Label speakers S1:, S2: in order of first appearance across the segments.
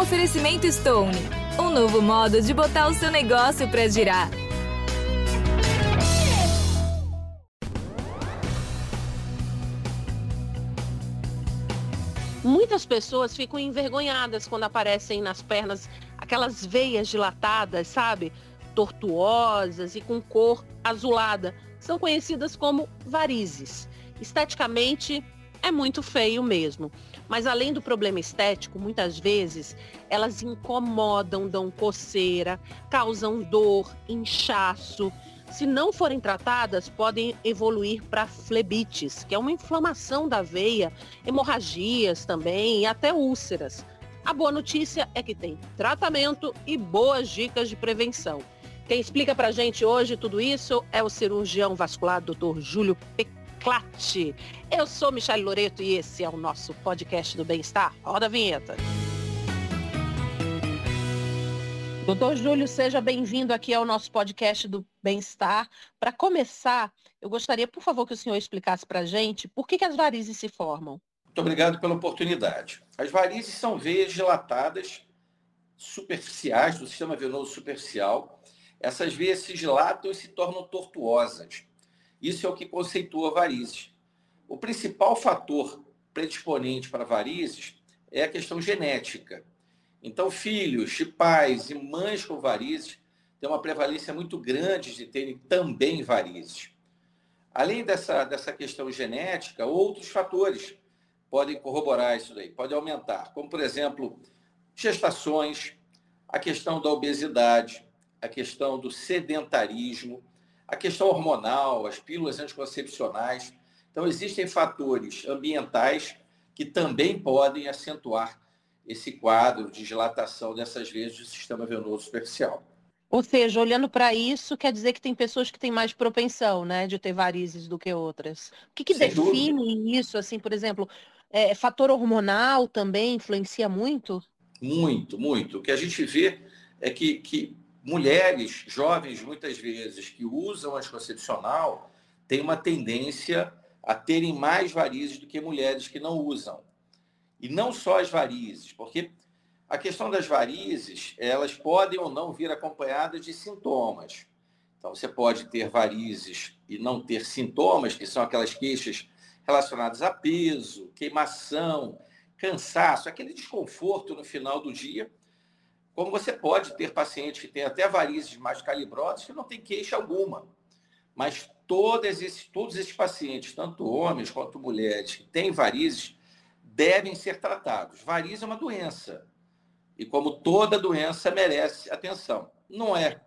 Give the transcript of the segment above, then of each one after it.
S1: Oferecimento Stone, um novo modo de botar o seu negócio para girar.
S2: Muitas pessoas ficam envergonhadas quando aparecem nas pernas aquelas veias dilatadas, sabe? Tortuosas e com cor azulada. São conhecidas como varizes. Esteticamente, é muito feio mesmo. Mas além do problema estético, muitas vezes elas incomodam, dão coceira, causam dor, inchaço. Se não forem tratadas, podem evoluir para flebites, que é uma inflamação da veia, hemorragias também e até úlceras. A boa notícia é que tem tratamento e boas dicas de prevenção. Quem explica para gente hoje tudo isso é o cirurgião vascular Dr. Júlio Pecado Clate. Eu sou Michelle Loreto e esse é o nosso podcast do Bem-Estar. Roda a vinheta. Doutor Júlio, seja bem-vindo aqui ao nosso podcast do Bem-Estar. Para começar, eu gostaria, por favor, que o senhor explicasse para a gente por que, que as varizes se formam.
S3: Muito obrigado pela oportunidade. As varizes são veias dilatadas superficiais do sistema venoso superficial. Essas veias se dilatam e se tornam tortuosas. Isso é o que conceitua varizes. O principal fator predisponente para varizes é a questão genética. Então, filhos de pais e mães com varizes têm uma prevalência muito grande de terem também varizes. Além dessa, dessa questão genética, outros fatores podem corroborar isso daí, podem aumentar, como, por exemplo, gestações, a questão da obesidade, a questão do sedentarismo, a questão hormonal, as pílulas anticoncepcionais. Então, existem fatores ambientais que também podem acentuar esse quadro de dilatação dessas veias do sistema venoso superficial.
S2: Ou seja, olhando para isso, quer dizer que tem pessoas que têm mais propensão, né, de ter varizes do que outras. O que, que define dúvida. isso, assim, por exemplo, é, fator hormonal também influencia muito?
S3: Muito, muito. O que a gente vê é que, que mulheres jovens, muitas vezes, que usam anticoncepcional, têm uma tendência a terem mais varizes do que mulheres que não usam. E não só as varizes, porque a questão das varizes, elas podem ou não vir acompanhadas de sintomas. Então, você pode ter varizes e não ter sintomas, que são aquelas queixas relacionadas a peso, queimação, cansaço, aquele desconforto no final do dia, como você pode ter pacientes que têm até varizes mais calibrosas que não tem queixa alguma. Mas todos esses, todos esses pacientes, tanto homens quanto mulheres, que têm varizes, devem ser tratados. Variz é uma doença. E como toda doença, merece atenção. Não é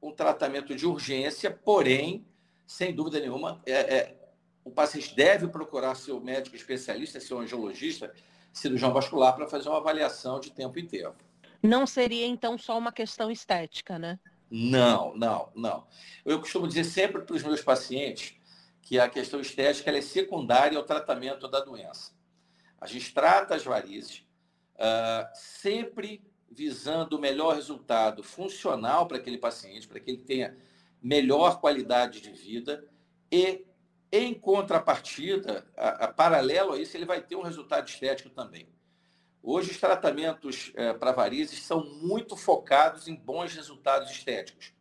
S3: um tratamento de urgência, porém, sem dúvida nenhuma, é, é, o paciente deve procurar seu médico especialista, seu angiologista, cirurgião vascular, para fazer uma avaliação de tempo em tempo.
S2: Não seria então só uma questão estética, né?
S3: Não, não, não. Eu costumo dizer sempre para os meus pacientes que a questão estética é secundária ao tratamento da doença. A gente trata as varizes uh, sempre visando o melhor resultado funcional para aquele paciente, para que ele tenha melhor qualidade de vida e, em contrapartida, a, a paralelo a isso, ele vai ter um resultado estético também. Hoje, os tratamentos é, para varizes são muito focados em bons resultados estéticos,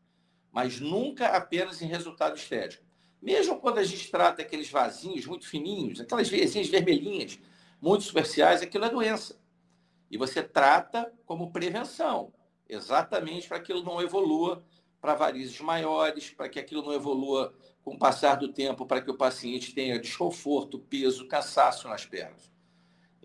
S3: mas nunca apenas em resultado estético. Mesmo quando a gente trata aqueles vasinhos muito fininhos, aquelas veiazinhas vermelhinhas, muito superficiais, aquilo é doença. E você trata como prevenção, exatamente para que aquilo não evolua para varizes maiores, para que aquilo não evolua com o passar do tempo, para que o paciente tenha desconforto, peso, cansaço nas pernas.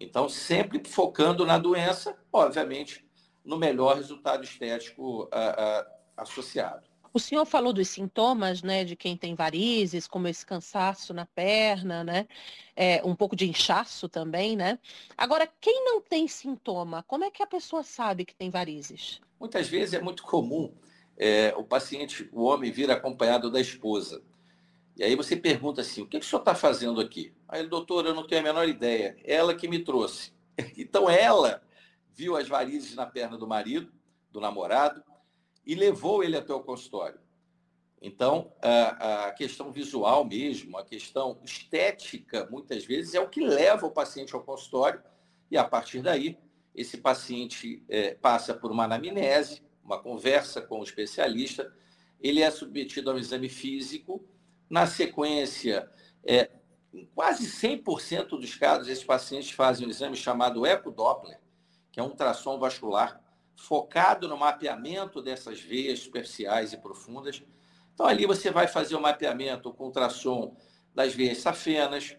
S3: Então, sempre focando na doença, obviamente, no melhor resultado estético uh, uh, associado.
S2: O senhor falou dos sintomas, né, de quem tem varizes, como esse cansaço na perna, né, é, um pouco de inchaço também, né. Agora, quem não tem sintoma, como é que a pessoa sabe que tem varizes?
S3: Muitas vezes é muito comum é, o paciente, o homem, vir acompanhado da esposa. E aí você pergunta assim, o que, que o senhor está fazendo aqui? Aí ele, doutor, eu não tenho a menor ideia. Ela que me trouxe. Então ela viu as varizes na perna do marido, do namorado, e levou ele até o consultório. Então, a, a, questão visual mesmo, a questão estética, muitas vezes, é o que leva o paciente ao consultório, e a partir daí esse paciente é, passa por uma anamnese, uma conversa com o especialista, ele é submetido a um exame físico, na sequência, é, em quase 100% dos casos, esses pacientes fazem um exame chamado ecodoppler, que é um ultrassom vascular focado no mapeamento dessas veias superficiais e profundas. Então, ali você vai fazer o mapeamento com ultrassom das veias safenas,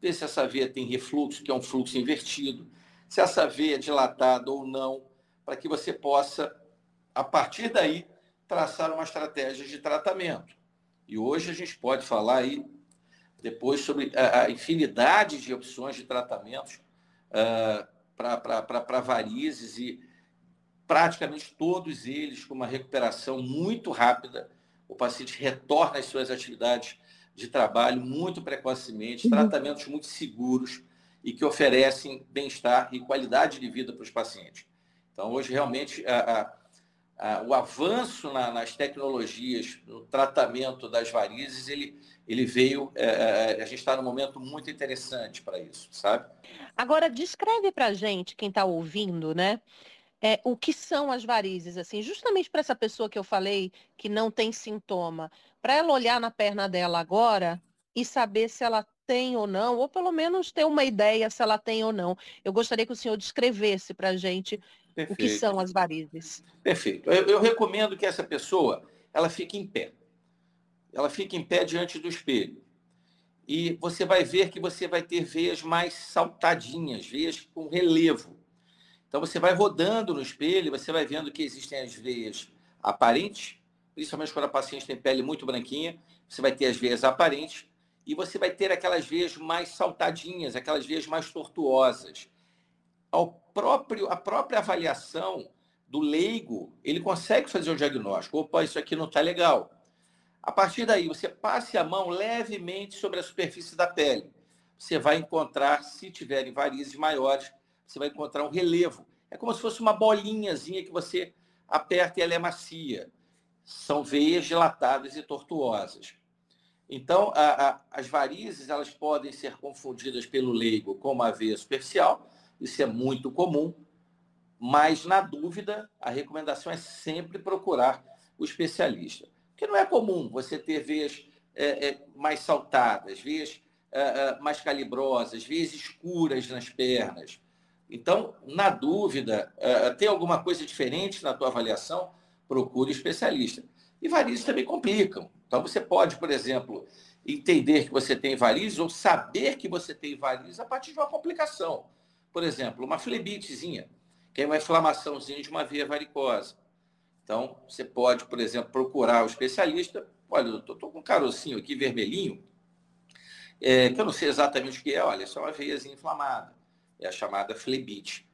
S3: ver se essa veia tem refluxo, que é um fluxo invertido, se essa veia é dilatada ou não, para que você possa, a partir daí, traçar uma estratégia de tratamento. E hoje a gente pode falar aí depois sobre a, infinidade de opções de tratamentos uh, para varizes e praticamente todos eles com uma recuperação muito rápida. O paciente retorna às suas atividades de trabalho muito precocemente, uhum. tratamentos muito seguros e que oferecem bem-estar e qualidade de vida para os pacientes. Então, hoje, realmente, a, a, a, o avanço na, nas tecnologias, no tratamento das varizes, ele, ele veio, é a gente está num momento muito interessante para isso, sabe?
S2: Agora, descreve para a gente, quem está ouvindo, né? É, o que são as varizes, assim, justamente para essa pessoa que eu falei que não tem sintoma, para ela olhar na perna dela agora e saber se ela tem ou não, ou pelo menos ter uma ideia se ela tem ou não. Eu gostaria que o senhor descrevesse para a gente Perfeito. o que são as varizes.
S3: Perfeito. Eu, eu recomendo que essa pessoa ela fique em pé. Ela fique em pé diante do espelho. E você vai ver que você vai ter veias mais saltadinhas, veias com relevo. Então você vai rodando no espelho, você vai vendo que existem as veias aparentes, principalmente quando a paciente tem pele muito branquinha, você vai ter as veias aparentes e você vai ter aquelas veias mais saltadinhas, aquelas veias mais tortuosas. Ao próprio, a própria avaliação do leigo, ele consegue fazer o diagnóstico. Opa, isso aqui não está legal. A partir daí, você passe a mão levemente sobre a superfície da pele. Você vai encontrar, se tiverem varizes maiores, você vai encontrar um relevo. É como se fosse uma bolinhazinha que você aperta e ela é macia. São veias dilatadas e tortuosas. Então, a, a, as varizes elas podem ser confundidas pelo leigo com uma veia superficial, isso é muito comum, mas, na dúvida, a recomendação é sempre procurar o especialista. Porque não é comum você ter veias é, é, mais saltadas, veias é, é mais calibrosas, veias escuras nas pernas. Então, na dúvida, é, tem alguma coisa diferente na tua avaliação, procure especialista. E varizes também complicam. Então, você pode, por exemplo, entender que você tem varizes ou saber que você tem varizes a partir de uma complicação. Por exemplo, uma flebitezinha, que é uma inflamaçãozinha de uma veia varicosa. Então, você pode, por exemplo, procurar o especialista. Olha, eu estou com um carocinho aqui vermelhinho, é, que eu não sei exatamente o que é. Olha, é uma veiazinha inflamada. É a chamada flebite.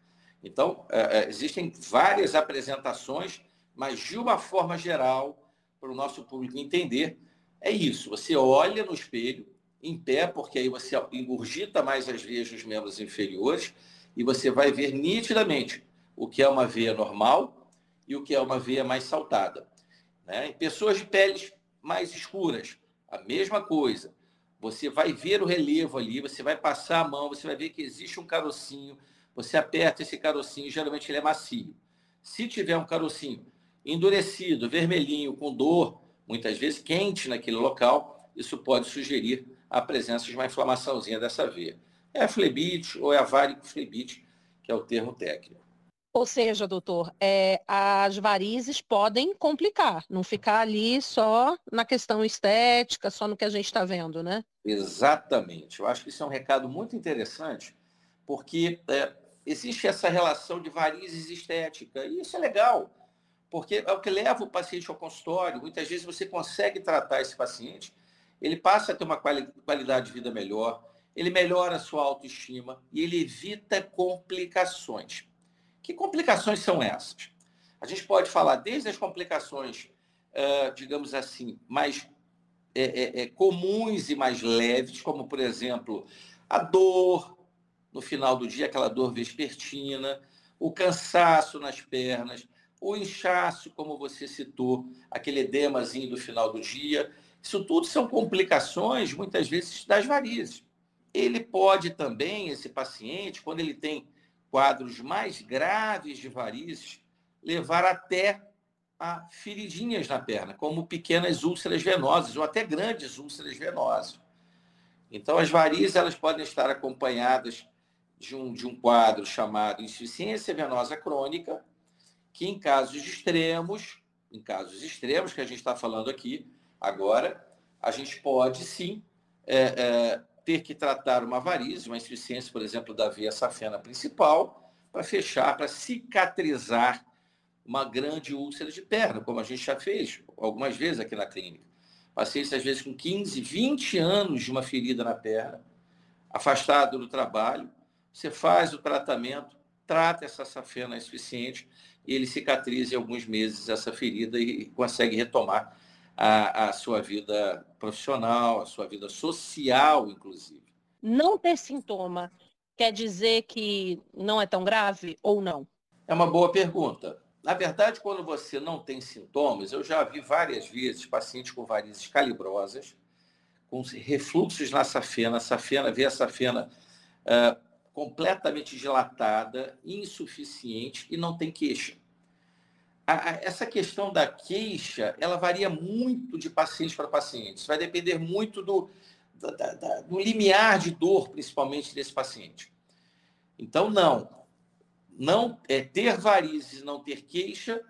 S3: Então, é, é existem várias apresentações, mas de uma forma geral, para o nosso público entender, é isso. Você olha no espelho, em pé, porque aí você engurgita mais as veias dos membros inferiores e você vai ver nitidamente o que é uma veia normal e o que é uma veia mais saltada. Né? Em pessoas de peles mais escuras, a mesma coisa. Você vai ver o relevo ali, você vai passar a mão, você vai ver que existe um carocinho, você aperta esse carocinho, geralmente ele é macio. Se tiver um carocinho endurecido, vermelhinho, com dor, muitas vezes quente naquele local, isso pode sugerir a presença de uma inflamaçãozinha dessa veia. É a flebite ou é a varicoflebite, que é o termo técnico.
S2: Ou seja, doutor, é, as varizes podem complicar, não ficar ali só na questão estética, só no que a gente está vendo, né?
S3: Exatamente. Eu acho que isso é um recado muito interessante, porque é, existe essa relação de varizes estética, e isso é legal porque é o que leva o paciente ao consultório. Muitas vezes você consegue tratar esse paciente, ele passa a ter uma qualidade de vida melhor, ele melhora a sua autoestima e ele evita complicações. Que complicações são essas? A gente pode falar desde as complicações, digamos assim, mais é, é, é, comuns e mais leves, como, por exemplo, a dor no final do dia, aquela dor vespertina, o cansaço nas pernas, o inchaço, como você citou, aquele edemazinho do final do dia. Isso tudo são complicações, muitas vezes, das varizes. Ele pode também, esse paciente, quando ele tem quadros mais graves de varizes levar até a feridinhas na perna, como pequenas úlceras venosas ou até grandes úlceras venosas. Então, as varizes elas podem estar acompanhadas de um, de um quadro chamado insuficiência venosa crônica, que em casos extremos, em casos extremos que a gente está falando aqui agora, a gente pode sim é, é, ter que tratar uma varize, uma insuficiência, por exemplo, da veia safena principal, para fechar, para cicatrizar uma grande úlcera de perna, como a gente já fez algumas vezes aqui na clínica. Pacientes, às vezes, com 15, 20 anos de uma ferida na perna, afastado do trabalho, você faz o tratamento, trata essa safena insuficiente e ele cicatriza em alguns meses essa ferida e consegue retomar a, a sua vida profissional, a sua vida social, inclusive.
S2: Não ter sintoma quer dizer que não é tão grave ou não?
S3: É uma boa pergunta. Na verdade, quando você não tem sintomas, eu já vi várias vezes pacientes com varizes calibrosas, com refluxos na safena, safena, vê a safena uh, completamente dilatada, insuficiente e não tem queixa. A, a, essa questão da queixa, ela varia muito de paciente para paciente. Vai depender muito do, da, da, do limiar de dor, principalmente, desse paciente. Então, não não é, ter varizes, não ter queixa,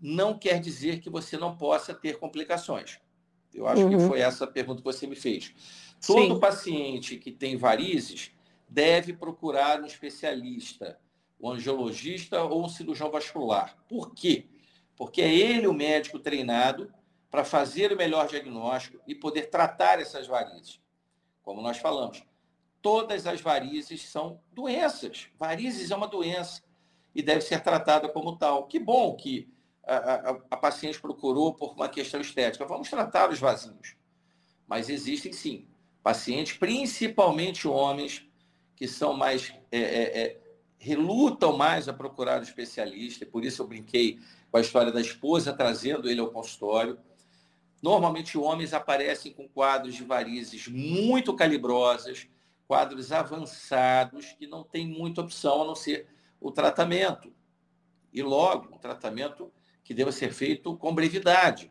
S3: não quer dizer que você não possa ter complicações. Eu acho uhum. que foi essa a pergunta que você me fez. Todo Sim. paciente que tem varizes deve procurar um especialista, um angiologista ou um cirurgião vascular. Por quê? Porque é ele o médico treinado para fazer o melhor diagnóstico e poder tratar essas varizes. Como nós falamos, todas as varizes são doenças. Varizes é uma doença e deve ser tratada como tal. Que bom que a, a, a paciente procurou por uma questão estética. Vamos tratar os vasinhos. Mas existem sim pacientes, principalmente homens, que são mais é, é, é, relutam mais a procurar um especialista, por isso eu brinquei com a história da esposa trazendo ele ao consultório. Normalmente homens aparecem com quadros de varizes muito calibrosas, quadros avançados que não tem muita opção a não ser o tratamento. E logo, um tratamento que deva ser feito com brevidade,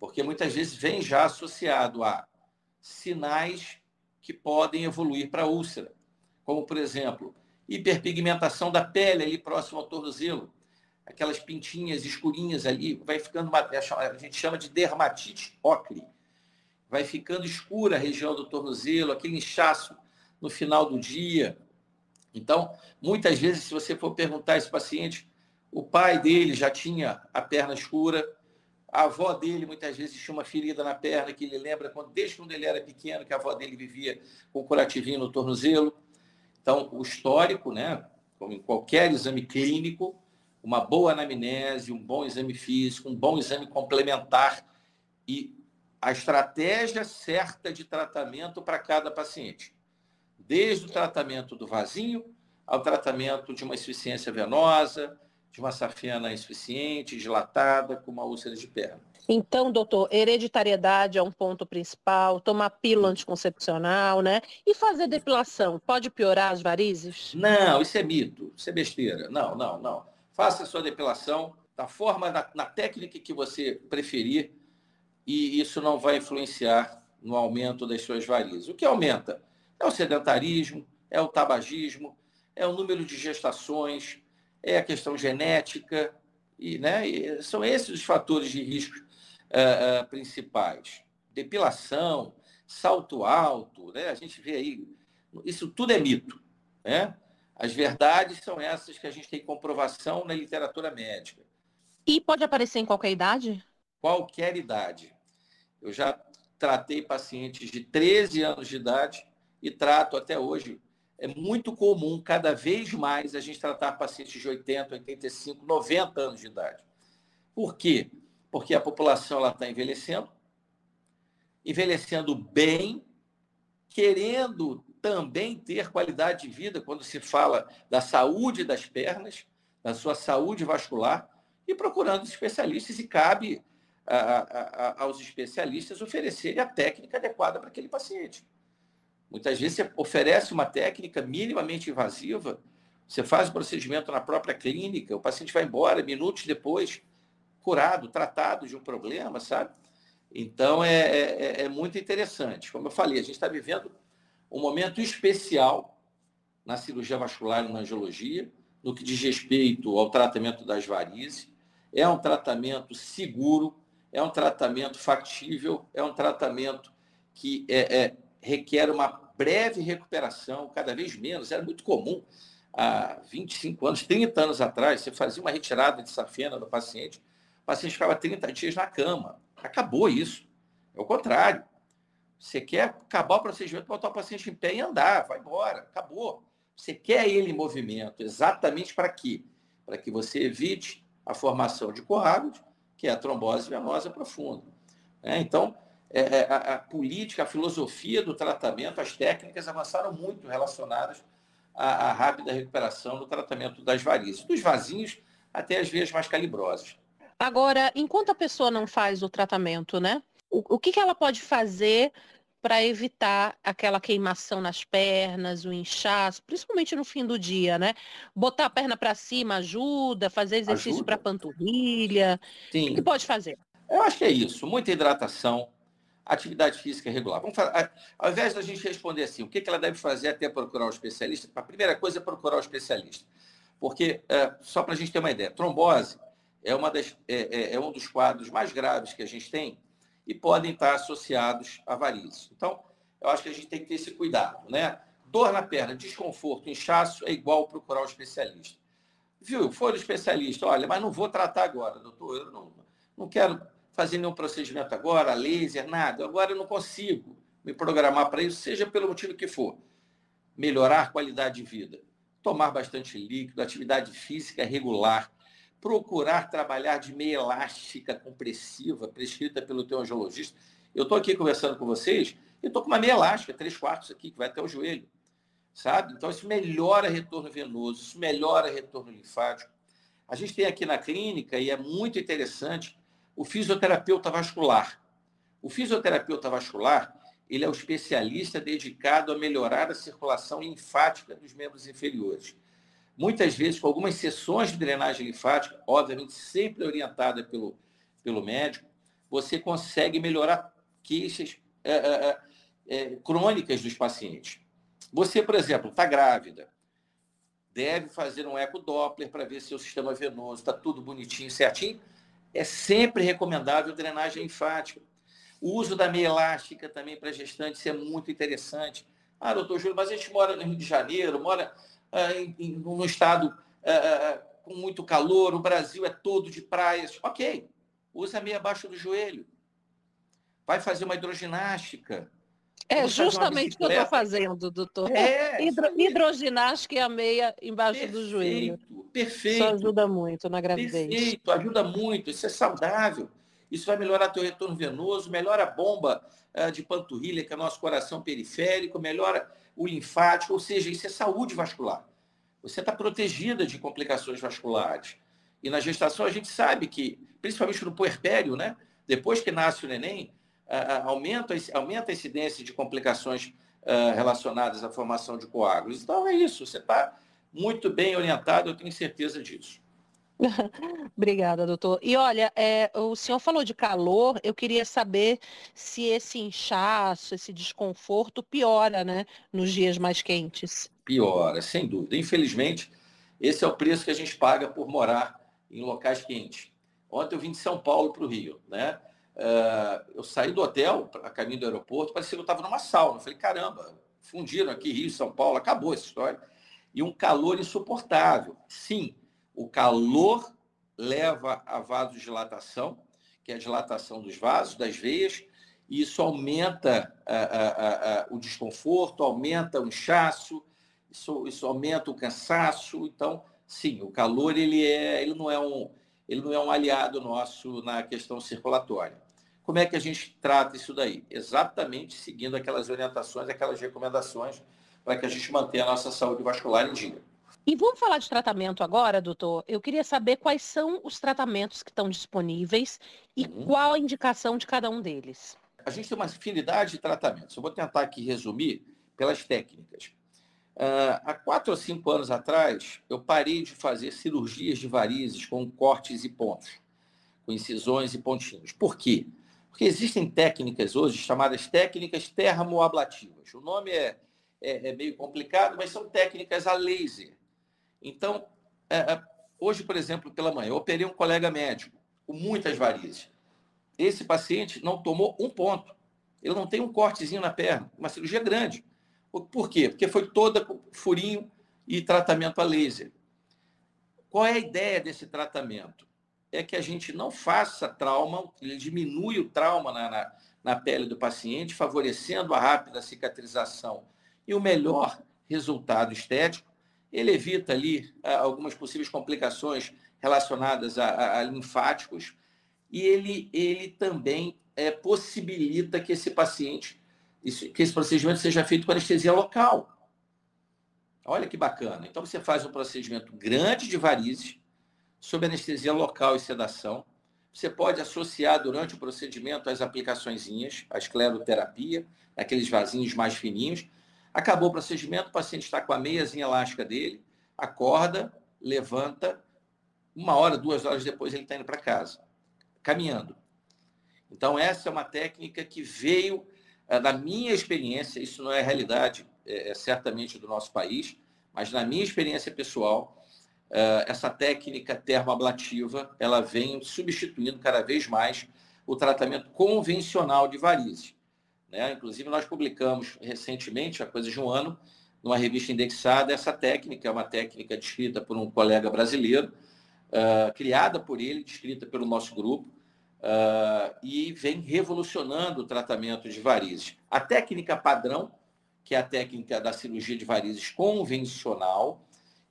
S3: porque muitas vezes vem já associado a sinais que podem evoluir para úlcera, como, por exemplo, hiperpigmentação da pele ali próximo ao tornozelo, aquelas pintinhas escurinhas ali, vai ficando, uma, a gente chama de dermatite ocre, vai ficando escura a região do tornozelo, aquele inchaço no final do dia. Então, muitas vezes, se você for perguntar a esse paciente, o pai dele já tinha a perna escura, a avó dele muitas vezes tinha uma ferida na perna que ele lembra quando, desde quando ele era pequeno, que a avó dele vivia com curativinho no tornozelo. Então, o histórico, né, como em qualquer exame clínico, uma boa anamnese, um bom exame físico, um bom exame complementar e a estratégia certa de tratamento para cada paciente. Desde o tratamento do vasinho ao tratamento de uma insuficiência venosa, de uma safena insuficiente, dilatada, com uma úlcera de perna.
S2: Então, doutor, hereditariedade é um ponto principal, tomar pílula anticoncepcional, né? E fazer depilação, pode piorar as varizes?
S3: Não, isso é mito, isso é besteira. Não, não, não. Faça a sua depilação da forma, na, na técnica que você preferir, e isso não vai influenciar no aumento das suas varizes. O que aumenta? É o sedentarismo, é o tabagismo, é o número de gestações, é a questão genética, e, né, e são esses os fatores de risco uh, uh, principais. Depilação, salto alto, né? a gente vê aí, isso tudo é mito. Né? As verdades são essas que a gente tem comprovação na literatura médica.
S2: E pode aparecer em qualquer idade?
S3: Qualquer idade. Eu já tratei pacientes de 13 anos de idade e trato até hoje. É muito comum, cada vez mais, a gente tratar pacientes de 80, 85, 90 anos de idade. Por quê? Porque a população está envelhecendo, envelhecendo bem, querendo também ter qualidade de vida quando se fala da saúde das pernas, da sua saúde vascular, e procurando especialistas, e cabe a, a, a, aos especialistas oferecerem a técnica adequada para aquele paciente. Muitas vezes você oferece uma técnica minimamente invasiva, Você faz o procedimento na própria clínica, o paciente vai embora minutos depois, curado, tratado de um problema, sabe? Então é, é, é muito interessante. Como eu falei, a gente está vivendo um momento especial na cirurgia vascular e na angiologia, no que diz respeito ao tratamento das varizes. É um tratamento seguro, é um tratamento factível, é um tratamento que é, é, requer uma breve recuperação, cada vez menos. Era muito comum há 25 anos, 30 anos atrás, você fazia uma retirada de safena do paciente, o paciente ficava 30 dias na cama. Acabou isso. É o contrário. Você quer acabar o procedimento, botar o paciente em pé e andar, vai embora, acabou. Você quer ele em movimento, exatamente para quê? Para que você evite a formação de coágulos, que é a trombose venosa profunda. É, então, é, é, a, a, política, a filosofia do tratamento, as técnicas avançaram muito relacionadas à, à rápida recuperação no tratamento das varizes, dos vasinhos até as veias mais calibrosas.
S2: Agora, enquanto a pessoa não faz o tratamento, né? O, o que, que ela pode fazer para evitar aquela queimação nas pernas, o inchaço, principalmente no fim do dia, né? Botar a perna para cima ajuda, fazer exercício para panturrilha. Sim. O que pode fazer?
S3: Eu acho que é isso, muita hidratação, atividade física regular. Vamos falar, ao invés da gente responder assim, o que ela deve fazer até procurar um especialista, a primeira coisa é procurar um especialista. Porque, é, só para a gente ter uma ideia, trombose é, uma das, é, é, é um dos quadros mais graves que a gente tem e podem estar associados a varizes. Então, eu acho que a gente tem que ter esse cuidado, né? Dor na perna, desconforto, inchaço é igual procurar um especialista. Viu? Foi no especialista, olha, mas não vou tratar agora, doutor, eu não, não quero fazer nenhum procedimento agora, laser, nada. Agora eu não consigo me programar para isso, seja pelo motivo que for. Melhorar a qualidade de vida, tomar bastante líquido, atividade física regular, procurar trabalhar de meia elástica compressiva, prescrita pelo teu angiologista. Eu estou aqui conversando com vocês, eu estou com uma meia elástica, três quartos aqui, que vai até o joelho. Sabe? Então, isso melhora retorno venoso, isso melhora retorno linfático. A gente tem aqui na clínica, e é muito interessante, o fisioterapeuta vascular. O fisioterapeuta vascular, ele é o especialista dedicado a melhorar a circulação linfática dos membros inferiores muitas vezes com algumas sessões de drenagem linfática, obviamente sempre orientada pelo, pelo médico, você consegue melhorar queixas é, é, é, crônicas dos pacientes. Você, por exemplo, está grávida, deve fazer um ecodoppler para ver se o sistema venoso está tudo bonitinho, certinho. É sempre recomendável drenagem linfática. O uso da meia elástica também para gestantes é muito interessante. Ah, doutor Júlio, mas a gente mora no Rio de Janeiro, mora em, num estado é, é, com muito calor, o Brasil é todo de praias. Ok, usa meia abaixo do joelho. Vai fazer uma hidroginástica.
S2: É justamente o que eu estou fazendo, doutor. É, Hidro, hidroginástica e a meia embaixo perfeito, do joelho.
S3: Perfeito.
S2: Isso ajuda muito na gravidez.
S3: Perfeito, ajuda muito. Isso é saudável. Isso vai melhorar teu retorno venoso, melhora a bomba uh, de panturrilha, que é o nosso coração periférico, melhora o linfático, ou seja, isso é saúde vascular. Você está protegida de complicações vasculares. E na gestação a gente sabe que, principalmente no puerpério, né? depois que nasce o neném, aumenta, aumenta a incidência de complicações uh, relacionadas à formação de coágulos. Então é isso, você está muito bem orientado, eu tenho certeza disso.
S2: Obrigada, doutor. E olha, é, o senhor falou de calor, eu queria saber se esse inchaço, esse desconforto piora, né, nos dias mais quentes.
S3: Piora, sem dúvida. Infelizmente, esse é o preço que a gente paga por morar em locais quentes. Ontem eu vim de São Paulo para o Rio, né? Uh, eu saí do hotel, a caminho do aeroporto, parecia que eu estava numa sauna. Eu falei, caramba, fundiram aqui Rio, São Paulo, acabou essa história. E um calor insuportável. Sim, o calor leva a vasodilatação, que é a dilatação dos vasos, das veias, e isso aumenta a, a, o desconforto, aumenta o inchaço, isso, isso aumenta o cansaço. Então, sim, o calor ele, é, ele, não é um, ele não é um aliado nosso na questão circulatória. Como é que a gente trata isso daí? Exatamente seguindo aquelas orientações, aquelas recomendações para que a gente mantenha a nossa saúde vascular em dia.
S2: E vamos falar de tratamento agora, doutor? Eu queria saber quais são os tratamentos que estão disponíveis e uhum. qual a indicação de cada um deles.
S3: A gente tem uma infinidade de tratamentos. Eu vou tentar aqui resumir pelas técnicas. Uh, há quatro ou cinco anos atrás, eu parei de fazer cirurgias de varizes com cortes e pontos, com incisões e pontinhos. Por quê? Porque existem técnicas hoje chamadas técnicas termoablativas. O nome é, é, é meio complicado, mas são técnicas a laser. Então, é, é hoje, por exemplo, pela manhã, eu operei um colega médico com muitas varizes. Esse paciente não tomou um ponto. Ele não tem um cortezinho na perna, uma cirurgia grande. Por quê? Porque foi toda furinho e tratamento a laser. Qual é a ideia desse tratamento? É que a gente não faça trauma, ele diminui o trauma na, na, na pele do paciente, favorecendo a rápida cicatrização e o melhor resultado estético. Ele evita ali ah, algumas possíveis complicações relacionadas a, a, a linfáticos e ele, ele também é, possibilita que esse paciente que esse procedimento seja feito com anestesia local. Olha que bacana. Então você faz um procedimento grande de varizes, sob anestesia local e sedação. Você pode associar durante o procedimento as aplicaçõezinhas, a escleroterapia, aqueles vasinhos mais fininhos. Acabou o procedimento, o paciente está com a meiazinha elástica dele, acorda, levanta, uma hora, duas horas depois ele está indo para casa, caminhando. Então, essa é uma técnica que veio é, na minha experiência, isso não é realidade, é, é certamente do nosso país, mas na minha experiência pessoal, essa técnica termoablativa, ela vem substituindo cada vez mais o tratamento convencional de varizes. Né? Inclusive, nós publicamos recentemente, há coisa de um ano, numa revista indexada, essa técnica, é uma técnica descrita por um colega brasileiro, uh, criada por ele, descrita pelo nosso grupo, uh, e vem revolucionando o tratamento de varizes. A técnica padrão, que é a técnica da cirurgia de varizes convencional,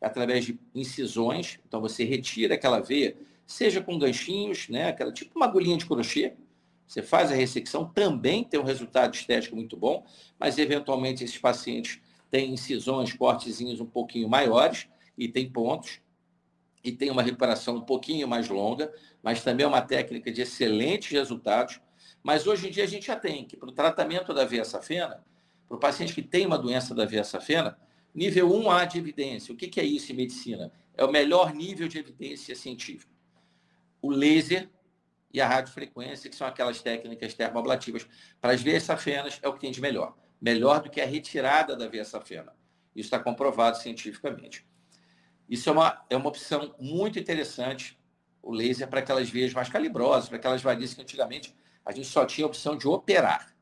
S3: através de incisões, então você retira aquela veia, seja com ganchinhos, né, aquela tipo uma agulhinha de crochê, você faz a ressecção, também tem um resultado estético muito bom, mas eventualmente esses pacientes têm incisões, cortezinhos um pouquinho maiores e tem pontos e tem uma recuperação um pouquinho mais longa, mas também é uma técnica de excelentes resultados. Mas hoje em dia a gente já tem que, para o tratamento da veia safena, para o paciente que tem uma doença da veia safena, nível 1A de evidência. O que, é isso em medicina? É o melhor nível de evidência científica. O laser e a radiofrequência, que são aquelas técnicas termoablativas para as veias safenas, é o que tem de melhor. Melhor do que a retirada da veia safena. Isso está comprovado cientificamente. Isso é uma, é uma opção muito interessante o laser para aquelas veias mais calibrosas, para aquelas varizes que antigamente a gente só tinha a opção de operar.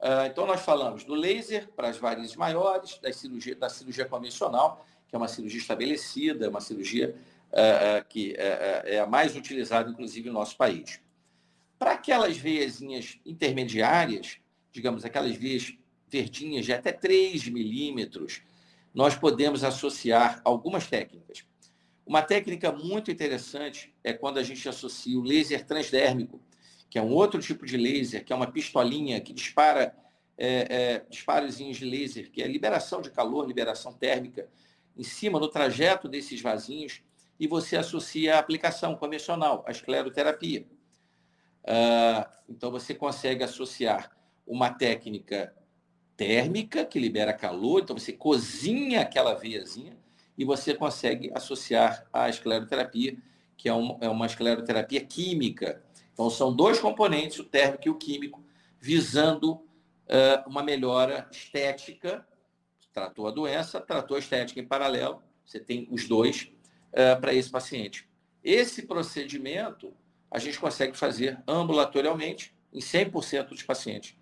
S3: Uh, então, nós falamos do laser para as varizes maiores, da cirurgia, da cirurgia convencional, que é uma cirurgia estabelecida, uma cirurgia uh, uh, que é a mais utilizada, inclusive, no nosso país. Para aquelas veiazinhas intermediárias, digamos, aquelas veias verdinhas de até 3 milímetros, nós podemos associar algumas técnicas. Uma técnica muito interessante é quando a gente associa o laser transdérmico, que é um outro tipo de laser, que é uma pistolinha que dispara é, é, disparozinhos de laser, que é liberação de calor, liberação térmica, em cima, no trajeto desses vasinhos, e você associa a aplicação convencional, a escleroterapia. Uh, então, você consegue associar uma técnica térmica, que libera calor, então você cozinha aquela veiazinha, e você consegue associar à escleroterapia, que é uma, é uma escleroterapia química. Então, são dois componentes, o térmico e o químico, visando uh, uma melhora estética. Tratou a doença, tratou a estética em paralelo, você tem os dois uh, para esse paciente. Esse procedimento a gente consegue fazer ambulatorialmente em 100% dos pacientes.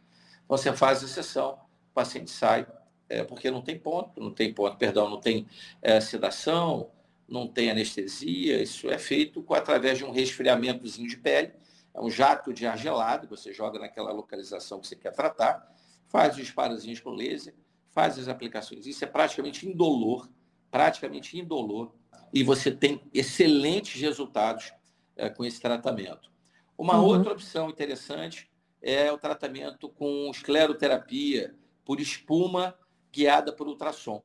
S3: Então, você faz a sessão, o paciente sai é, porque não tem ponto, não tem ponto, perdão, não tem é, sedação, não tem anestesia, isso é feito com, através de um resfriamentozinho de pele, é um jato de ar gelado, você joga naquela localização que você quer tratar, faz os disparozinhos com laser, faz as aplicações, isso é praticamente indolor, praticamente indolor, e você tem excelentes resultados é, com esse tratamento. Uma uhum. outra opção interessante é o tratamento com escleroterapia por espuma guiada por ultrassom.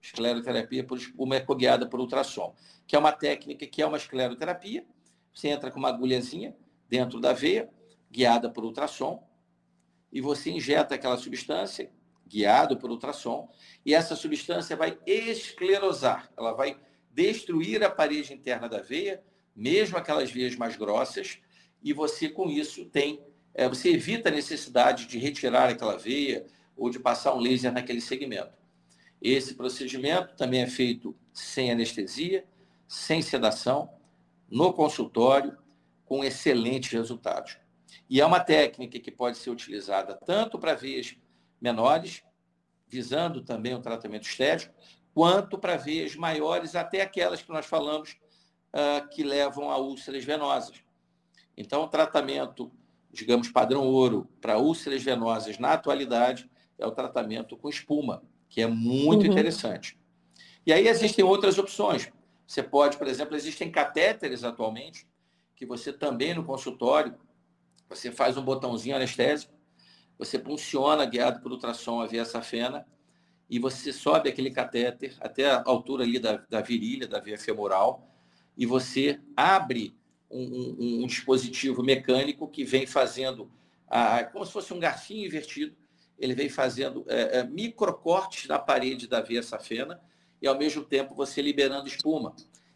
S3: Escleroterapia por espuma ecoguiada por ultrassom, que é uma técnica que é uma escleroterapia. Você entra com uma agulhazinha dentro da veia, guiada por ultrassom, e você injeta aquela substância, guiado por ultrassom, e essa substância vai esclerosar, ela vai destruir a parede interna da veia, mesmo aquelas veias mais grossas, e você com isso tem, é, você evita a necessidade de retirar aquela veia ou de passar um laser naquele segmento. Esse procedimento também é feito sem anestesia, sem sedação, no consultório, com excelentes resultados. E é uma técnica que pode ser utilizada tanto para veias menores, visando também o tratamento estético, quanto para veias maiores, até aquelas que nós falamos uh, que levam a úlceras venosas. Então, o tratamento, digamos, padrão ouro para úlceras venosas na atualidade é o tratamento com espuma, que é muito uhum. interessante. E aí existem outras opções. Você pode, por exemplo, existem catéteres atualmente, que você também no consultório, você faz um botãozinho anestésico, você funciona guiado por ultrassom a via safena e você sobe aquele catéter até a altura ali da, da virilha, da via femoral, e você abre um, um, um dispositivo mecânico que vem fazendo, a, como se fosse um garfinho invertido, ele vem fazendo é, é, microcortes na parede da via safena e, ao mesmo tempo, você liberando espuma.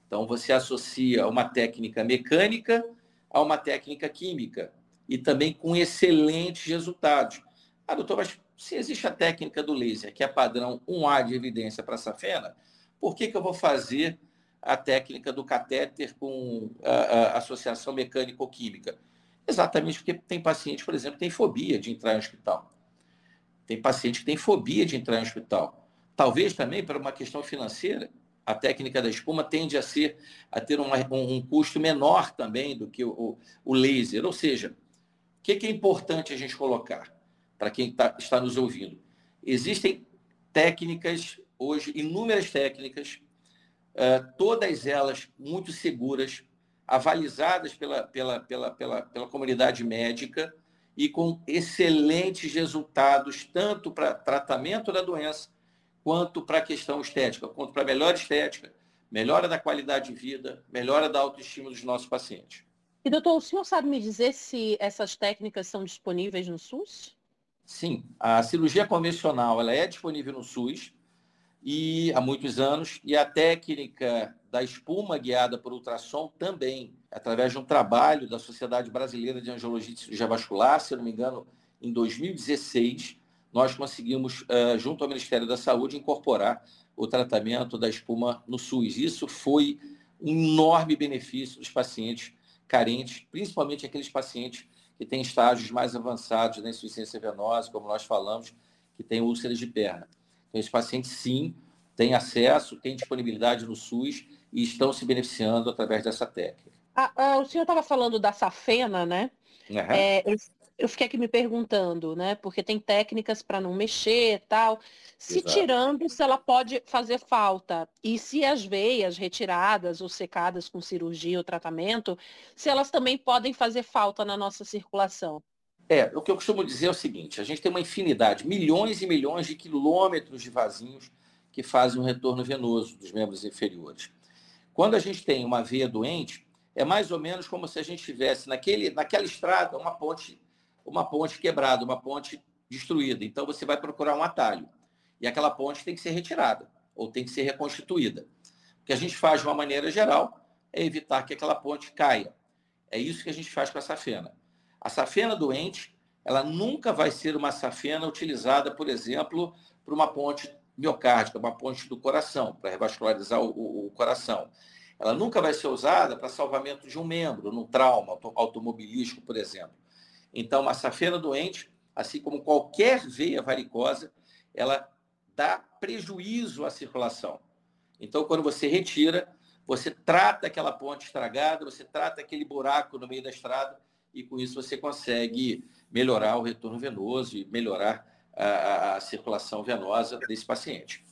S3: Então, você associa uma técnica mecânica a uma técnica química e também com excelentes resultados. Ah, doutor, mas se existe a técnica do laser, que é padrão 1A de evidência para safena, por que, que eu vou fazer a técnica do catéter com a, a associação mecânico-química? Exatamente porque tem paciente, por exemplo, que tem fobia de entrar em hospital. Tem paciente que tem fobia de entrar em hospital. Talvez também por uma questão financeira. A técnica da espuma tende a ser a ter um, um, custo menor também do que o, o laser. Ou seja, o que, que, é importante a gente colocar para quem tá, está nos ouvindo? Existem técnicas hoje, inúmeras técnicas, uh, todas elas muito seguras, avalizadas pela, pela, pela, pela, pela comunidade médica, e com excelentes resultados, tanto para tratamento da doença, quanto para a questão estética, quanto para melhor estética, melhora da qualidade de vida, melhora da autoestima dos nossos pacientes.
S2: E doutor, o senhor sabe me dizer se essas técnicas são disponíveis no SUS?
S3: Sim, a cirurgia convencional ela é disponível no SUS e há muitos anos e a técnica da espuma guiada por ultrassom também através de um trabalho da Sociedade Brasileira de Angiologia e Cirurgia Vascular, se não me engano, em 2016, nós conseguimos, uh, junto ao Ministério da Saúde, incorporar o tratamento da espuma no SUS. Isso foi um enorme benefício dos pacientes carentes, principalmente aqueles pacientes que têm estágios mais avançados da insuficiência venosa, como nós falamos, que têm úlceras de perna. Então, esses pacientes, sim, têm acesso, têm disponibilidade no SUS e estão se beneficiando através dessa técnica.
S2: Ah, ah, o senhor estava falando da safena, né? Uhum. É, eu, fiquei aqui me perguntando, né? Porque tem técnicas para não mexer tal. Se Exato. tirando, se ela pode fazer falta. E se as veias retiradas ou secadas com cirurgia ou tratamento, se elas também podem fazer falta na nossa circulação.
S3: É, o que eu costumo dizer é o seguinte: a gente tem uma infinidade, milhões e milhões de quilômetros de vasinhos que fazem um retorno venoso dos membros inferiores. Quando a gente tem uma veia doente, é mais ou menos como se a gente tivesse naquele, naquela estrada uma ponte, uma ponte quebrada, uma ponte destruída. Então você vai procurar um atalho. E aquela ponte tem que ser retirada ou tem que ser reconstituída. O que a gente faz de uma maneira geral é evitar que aquela ponte caia. É isso que a gente faz com a safena. A safena doente, ela nunca vai ser uma safena utilizada, por exemplo, para uma ponte miocárdica, uma ponte do coração, para revascularizar o, o, o coração. Ela nunca vai ser usada para salvamento de um membro, num trauma automobilístico, por exemplo. Então, a safena doente, assim como qualquer veia varicosa, ela dá prejuízo à circulação. Então, quando você retira, você trata aquela ponte estragada, você trata aquele buraco no meio da estrada e com isso você consegue melhorar o retorno venoso e melhorar a, a, a circulação venosa desse paciente.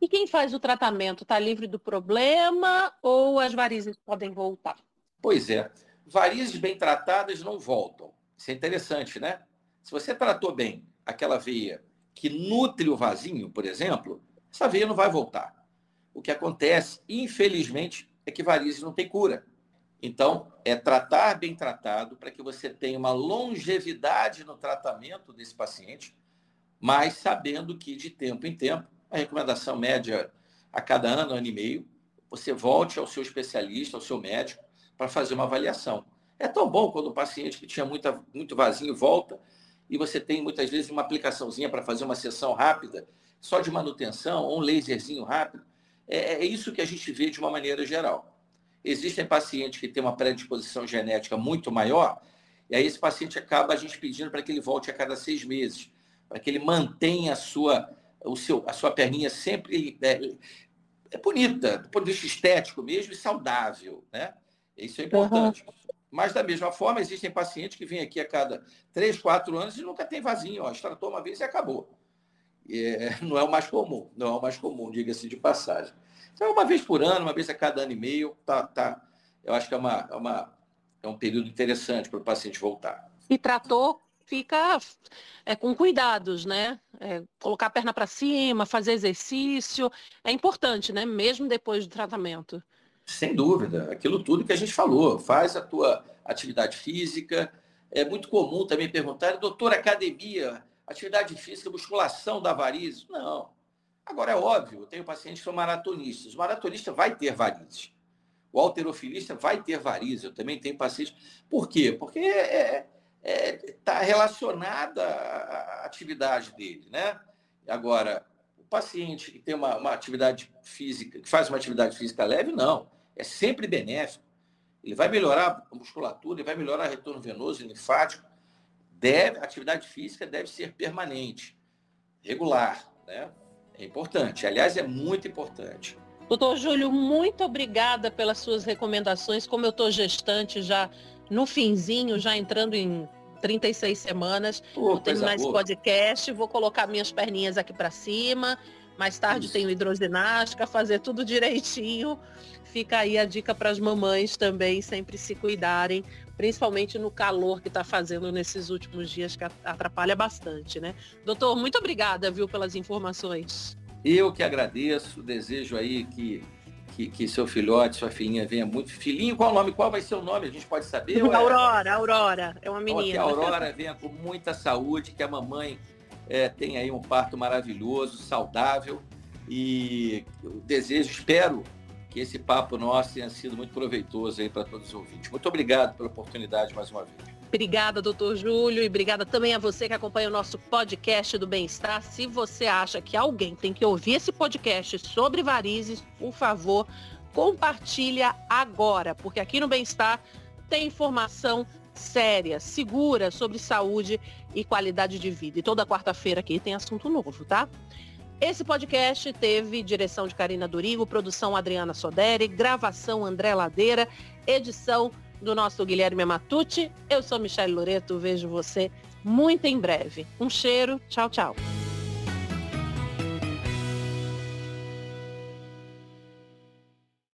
S2: E quem faz o tratamento está livre do problema ou as varizes podem voltar?
S3: Pois é, varizes bem tratadas não voltam. Isso é interessante, né? Se você tratou bem aquela veia que nutre o vasinho, por exemplo, essa veia não vai voltar. O que acontece, infelizmente, é que varizes não tem cura. Então, é tratar bem tratado para que você tenha uma longevidade no tratamento desse paciente, mas sabendo que de tempo em tempo, a recomendação média a cada ano, ano e meio, você volte ao seu especialista, ao seu médico, para fazer uma avaliação. É tão bom quando o paciente que tinha muita, muito vazio volta e você tem muitas vezes uma aplicaçãozinha para fazer uma sessão rápida, só de manutenção, ou um laserzinho rápido. É, é isso que a gente vê de uma maneira geral. Existem pacientes que têm uma predisposição genética muito maior, e aí esse paciente acaba a gente pedindo para que ele volte a cada seis meses, para que ele mantenha a sua, o seu, a sua perninha sempre é, é bonita, do ponto de vista estético mesmo, e saudável. Né? Isso é importante. Uhum. Mas, da mesma forma, existem pacientes que vêm aqui a cada três, quatro anos e nunca tem vasinho. Ó, extratou uma vez e acabou. É, não é o mais comum, não é o mais comum, diga-se de passagem. Então, uma vez por ano, uma vez a cada ano e meio, tá, tá, eu acho que é, uma, é, uma, é um período interessante para o paciente voltar.
S2: E tratou, fica é, com cuidados, né? É, colocar a perna para cima, fazer exercício, é importante, né? Mesmo depois do tratamento.
S3: Sem dúvida, aquilo tudo que a gente falou, faz a tua atividade física. É muito comum também perguntar, doutor, academia, atividade física, musculação da varizes? Não. Agora, é óbvio, eu tenho pacientes que são maratonistas. O maratonista vai ter varizes. O alterofilista vai ter varizes. Eu também tenho pacientes. Por quê? Porque está é, é, tá relacionada à atividade dele, né? Agora, o paciente que tem uma, uma atividade física, que faz uma atividade física leve, não. É sempre benéfico. Ele vai melhorar a musculatura, ele vai melhorar o retorno venoso e linfático. Deve, a atividade física deve ser permanente, regular, né? É importante. Aliás, é muito importante.
S2: Doutor Júlio, muito obrigada pelas suas recomendações. Como eu estou gestante já no finzinho, já entrando em 36 semanas, não tenho mais podcast, vou colocar minhas perninhas aqui para cima. Mais tarde Isso. tenho hidroginástica, fazer tudo direitinho. Fica aí a dica para as mamães também sempre se cuidarem, principalmente no calor que está fazendo nesses últimos dias, que atrapalha bastante, né? Doutor, muito obrigada, viu, pelas informações.
S3: Eu que agradeço, desejo aí que, que, que seu filhote, sua filhinha venha muito. Filhinho, qual o nome? Qual vai ser o nome? A gente pode saber?
S2: Aurora, é... Aurora, é uma menina.
S3: que a Aurora venha com muita saúde, que a mamãe é, tenha aí um parto maravilhoso, saudável. E eu desejo, espero que esse papo nosso tenha sido muito proveitoso aí para todos os ouvintes. Muito obrigado pela oportunidade mais uma vez.
S2: Obrigada, doutor Júlio, e obrigada também a você que acompanha o nosso podcast do Bem-Estar. Se você acha que alguém tem que ouvir esse podcast sobre varizes, por favor, compartilha agora, porque aqui no Bem-Estar tem informação séria, segura sobre saúde e qualidade de vida. E toda quarta-feira aqui tem assunto novo, tá? Esse podcast teve direção de Karina Durigo, produção Adriana Soderi, gravação André Ladeira, edição do nosso Guilherme Matucci. Eu sou Michelle Loreto, vejo você muito em breve. Um cheiro, tchau, tchau.